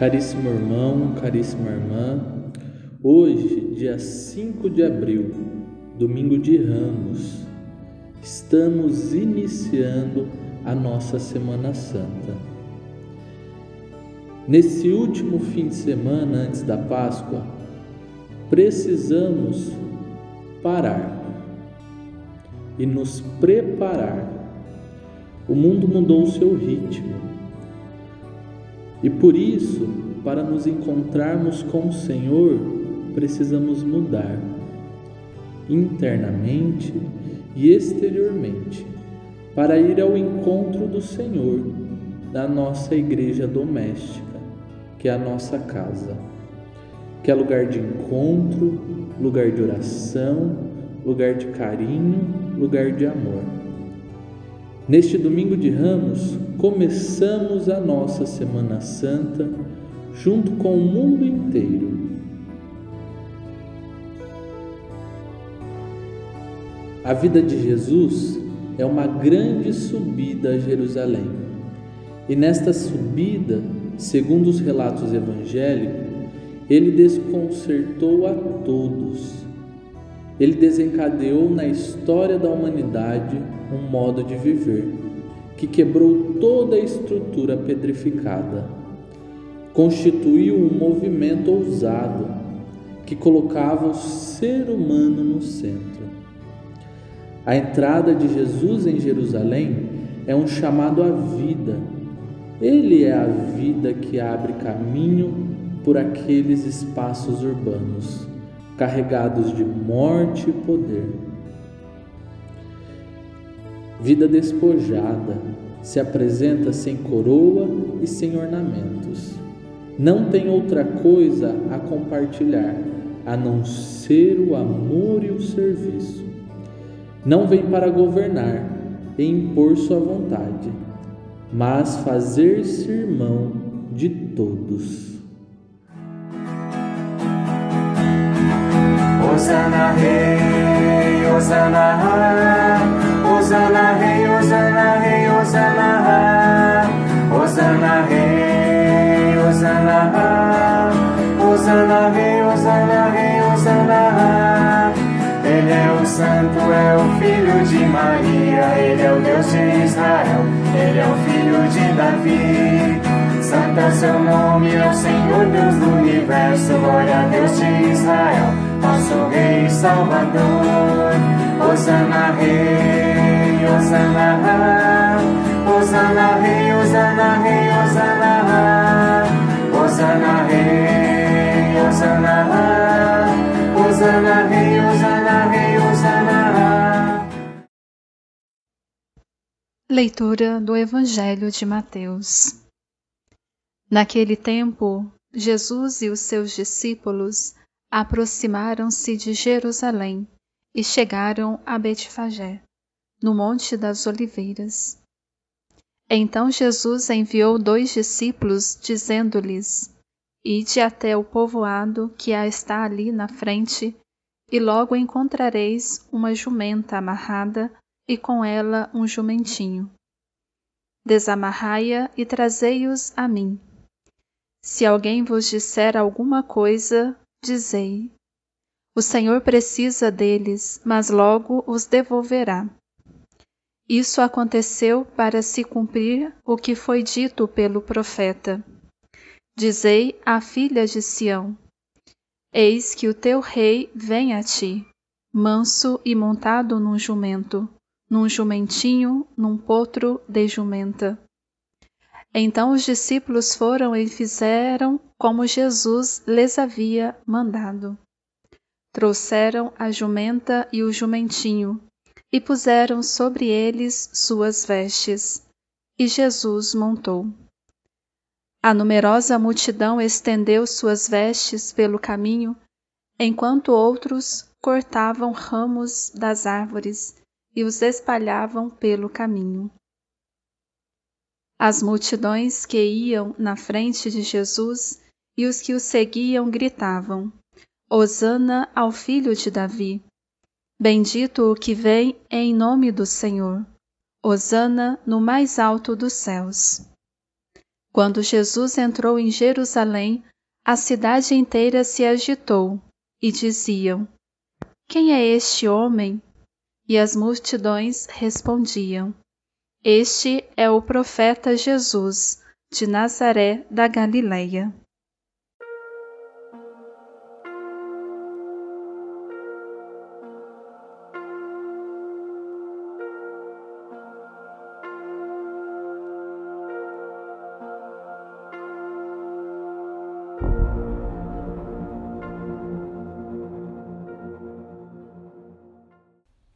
Caríssimo irmão, caríssima irmã, hoje, dia 5 de abril, domingo de Ramos, estamos iniciando a nossa Semana Santa. Nesse último fim de semana antes da Páscoa, precisamos parar e nos preparar. O mundo mudou o seu ritmo e por isso, para nos encontrarmos com o Senhor, precisamos mudar internamente e exteriormente para ir ao encontro do Senhor na nossa igreja doméstica, que é a nossa casa, que é lugar de encontro, lugar de oração, lugar de carinho, lugar de amor. Neste domingo de Ramos, começamos a nossa Semana Santa junto com o mundo inteiro. A vida de Jesus é uma grande subida a Jerusalém. E nesta subida, segundo os relatos evangélicos, ele desconcertou a todos. Ele desencadeou na história da humanidade um modo de viver que quebrou toda a estrutura pedrificada. Constituiu um movimento ousado que colocava o ser humano no centro. A entrada de Jesus em Jerusalém é um chamado à vida. Ele é a vida que abre caminho por aqueles espaços urbanos, carregados de morte e poder vida despojada, se apresenta sem coroa e sem ornamentos. Não tem outra coisa a compartilhar a não ser o amor e o serviço. Não vem para governar e impor sua vontade, mas fazer-se irmão de todos. Osana Rei, Osana Osana Rei, Osana Rei, Osana Osana Rei, Osana Osana Rei, Osana Rei, Osana Ele é o Santo, é o Filho de Maria, Ele é o Deus de Israel, Ele é o Filho de Davi. Santo é seu nome, é o Senhor Deus do universo, glória a Deus de Israel, nosso Rei Salvador. Osana Rei, Osana, Osana Rei, Osana Rei, Osana, Osana Rei, Osana, Osana Rei, Osana Rei, Osana. Leitura do Evangelho de Mateus. Naquele tempo, Jesus e os seus discípulos aproximaram-se de Jerusalém e chegaram a Betfagé, no Monte das Oliveiras. Então Jesus enviou dois discípulos, dizendo-lhes: Ide até o povoado que está ali na frente, e logo encontrareis uma jumenta amarrada e com ela um jumentinho. Desamarrai-a e trazei-os a mim. Se alguém vos disser alguma coisa, dizei: o Senhor precisa deles, mas logo os devolverá. Isso aconteceu para se cumprir o que foi dito pelo profeta. Dizei à filha de Sião: Eis que o teu rei vem a ti, manso e montado num jumento, num jumentinho, num potro de jumenta. Então os discípulos foram e fizeram como Jesus lhes havia mandado. Trouxeram a jumenta e o jumentinho, e puseram sobre eles suas vestes, e Jesus montou. A numerosa multidão estendeu suas vestes pelo caminho, enquanto outros cortavam ramos das árvores e os espalhavam pelo caminho. As multidões que iam na frente de Jesus e os que o seguiam gritavam: Hosana ao filho de Davi. Bendito o que vem em nome do Senhor. Hosana no mais alto dos céus. Quando Jesus entrou em Jerusalém, a cidade inteira se agitou e diziam: Quem é este homem? E as multidões respondiam: Este é o profeta Jesus, de Nazaré da Galileia.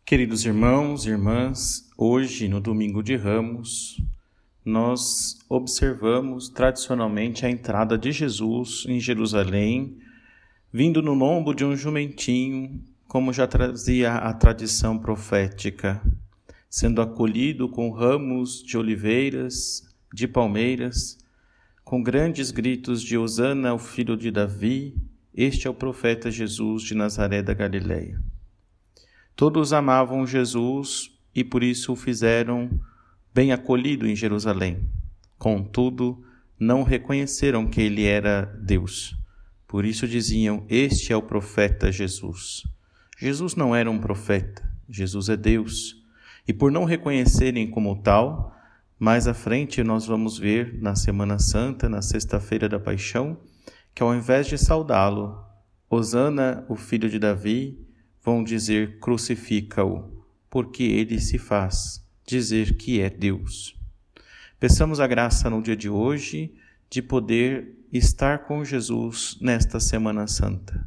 Queridos irmãos e irmãs, hoje, no domingo de Ramos, nós observamos tradicionalmente a entrada de Jesus em Jerusalém, vindo no lombo de um jumentinho, como já trazia a tradição profética, sendo acolhido com ramos de oliveiras, de palmeiras, com grandes gritos de Hosana, o filho de Davi, este é o profeta Jesus de Nazaré da Galileia. Todos amavam Jesus e por isso o fizeram bem acolhido em Jerusalém. Contudo, não reconheceram que ele era Deus. Por isso diziam: Este é o profeta Jesus. Jesus não era um profeta, Jesus é Deus. E por não reconhecerem como tal, mais à frente nós vamos ver na Semana Santa, na Sexta-feira da Paixão, que ao invés de saudá-lo, Osana, o filho de Davi, vão dizer crucifica-o, porque ele se faz dizer que é Deus. Peçamos a graça no dia de hoje de poder estar com Jesus nesta Semana Santa.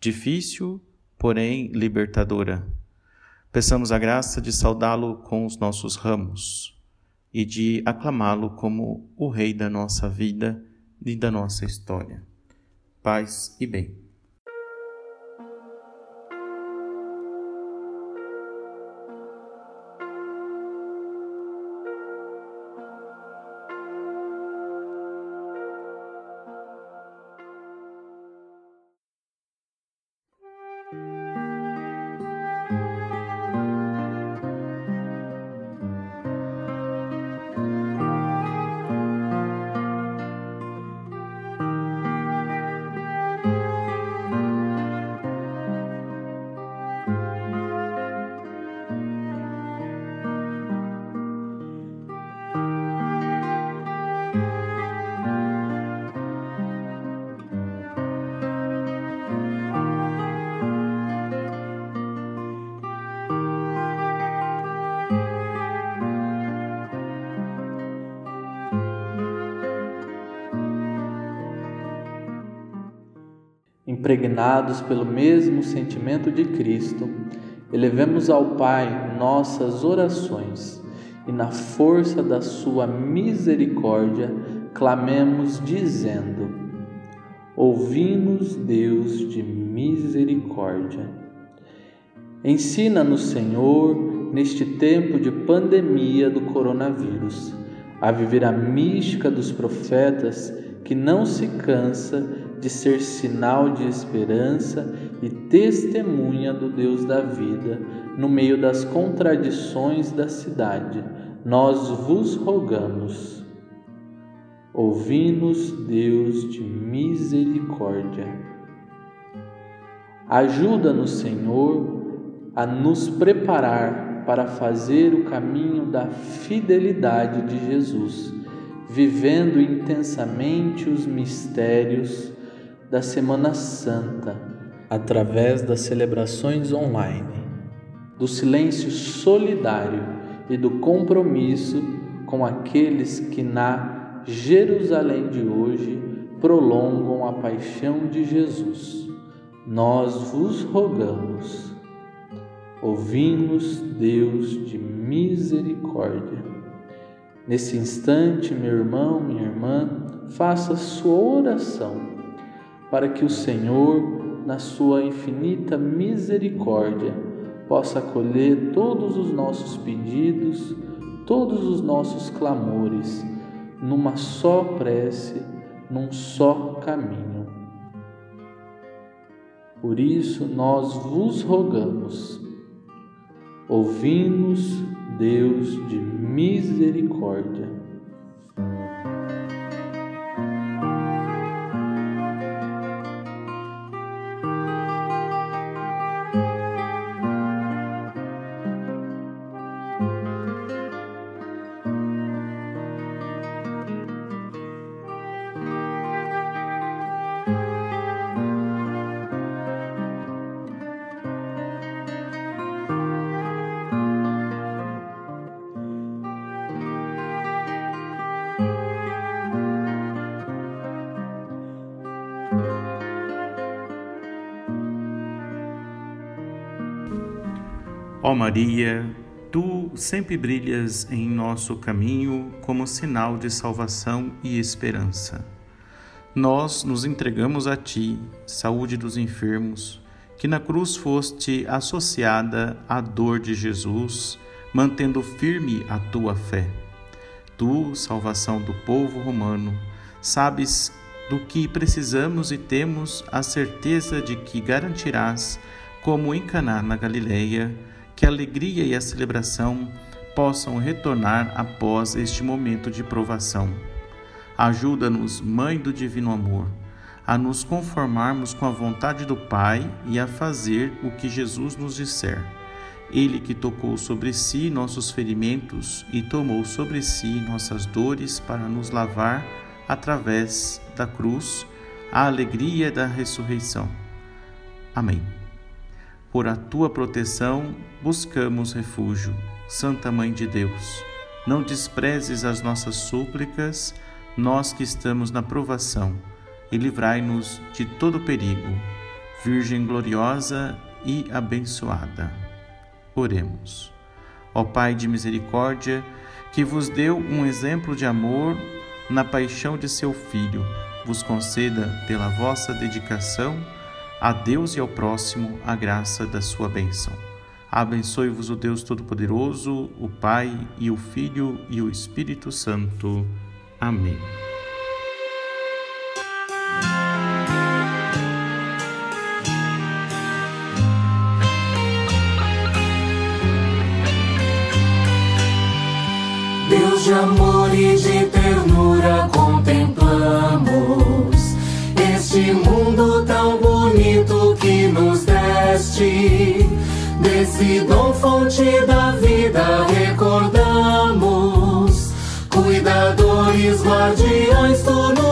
Difícil, porém libertadora. Peçamos a graça de saudá-lo com os nossos ramos e de aclamá-lo como o Rei da nossa vida e da nossa história. Paz e bem. Impregnados pelo mesmo sentimento de Cristo, elevemos ao Pai nossas orações e, na força da Sua misericórdia, clamemos, dizendo: Ouvi-nos, Deus de misericórdia. Ensina-nos, Senhor, neste tempo de pandemia do coronavírus, a viver a mística dos profetas que não se cansa de ser sinal de esperança e testemunha do Deus da vida no meio das contradições da cidade. Nós vos rogamos. Ouvi-nos, Deus de misericórdia. Ajuda-nos, Senhor, a nos preparar para fazer o caminho da fidelidade de Jesus, vivendo intensamente os mistérios da Semana Santa através das celebrações online, do silêncio solidário e do compromisso com aqueles que na Jerusalém de hoje prolongam a paixão de Jesus. Nós vos rogamos. Ouvimos, Deus de misericórdia. Nesse instante, meu irmão, minha irmã, faça sua oração para que o Senhor, na sua infinita misericórdia, possa acolher todos os nossos pedidos, todos os nossos clamores, numa só prece, num só caminho. Por isso nós vos rogamos, ouvindo-nos, Deus de misericórdia. Ó Maria, tu sempre brilhas em nosso caminho como sinal de salvação e esperança. Nós nos entregamos a ti, saúde dos enfermos, que na cruz foste associada à dor de Jesus, mantendo firme a tua fé. Tu, salvação do povo romano, sabes do que precisamos e temos a certeza de que garantirás, como em Caná na Galileia, que a alegria e a celebração possam retornar após este momento de provação. Ajuda-nos, Mãe do Divino Amor, a nos conformarmos com a vontade do Pai e a fazer o que Jesus nos disser. Ele que tocou sobre si nossos ferimentos e tomou sobre si nossas dores para nos lavar através da cruz a alegria da ressurreição. Amém. Por a tua proteção buscamos refúgio, Santa Mãe de Deus. Não desprezes as nossas súplicas, nós que estamos na provação, e livrai-nos de todo perigo. Virgem gloriosa e abençoada. Oremos. Ó Pai de misericórdia, que vos deu um exemplo de amor na paixão de seu Filho, vos conceda, pela vossa dedicação, a Deus e ao próximo a graça da sua bênção. Abençoe-vos o Deus Todo-Poderoso, o Pai e o Filho e o Espírito Santo. Amém. Deus de amor e de ternura contemplamos este mundo tão bonito que nos deste. Desse dom fonte da vida recordamos. Cuidadores, guardiões, tu nos.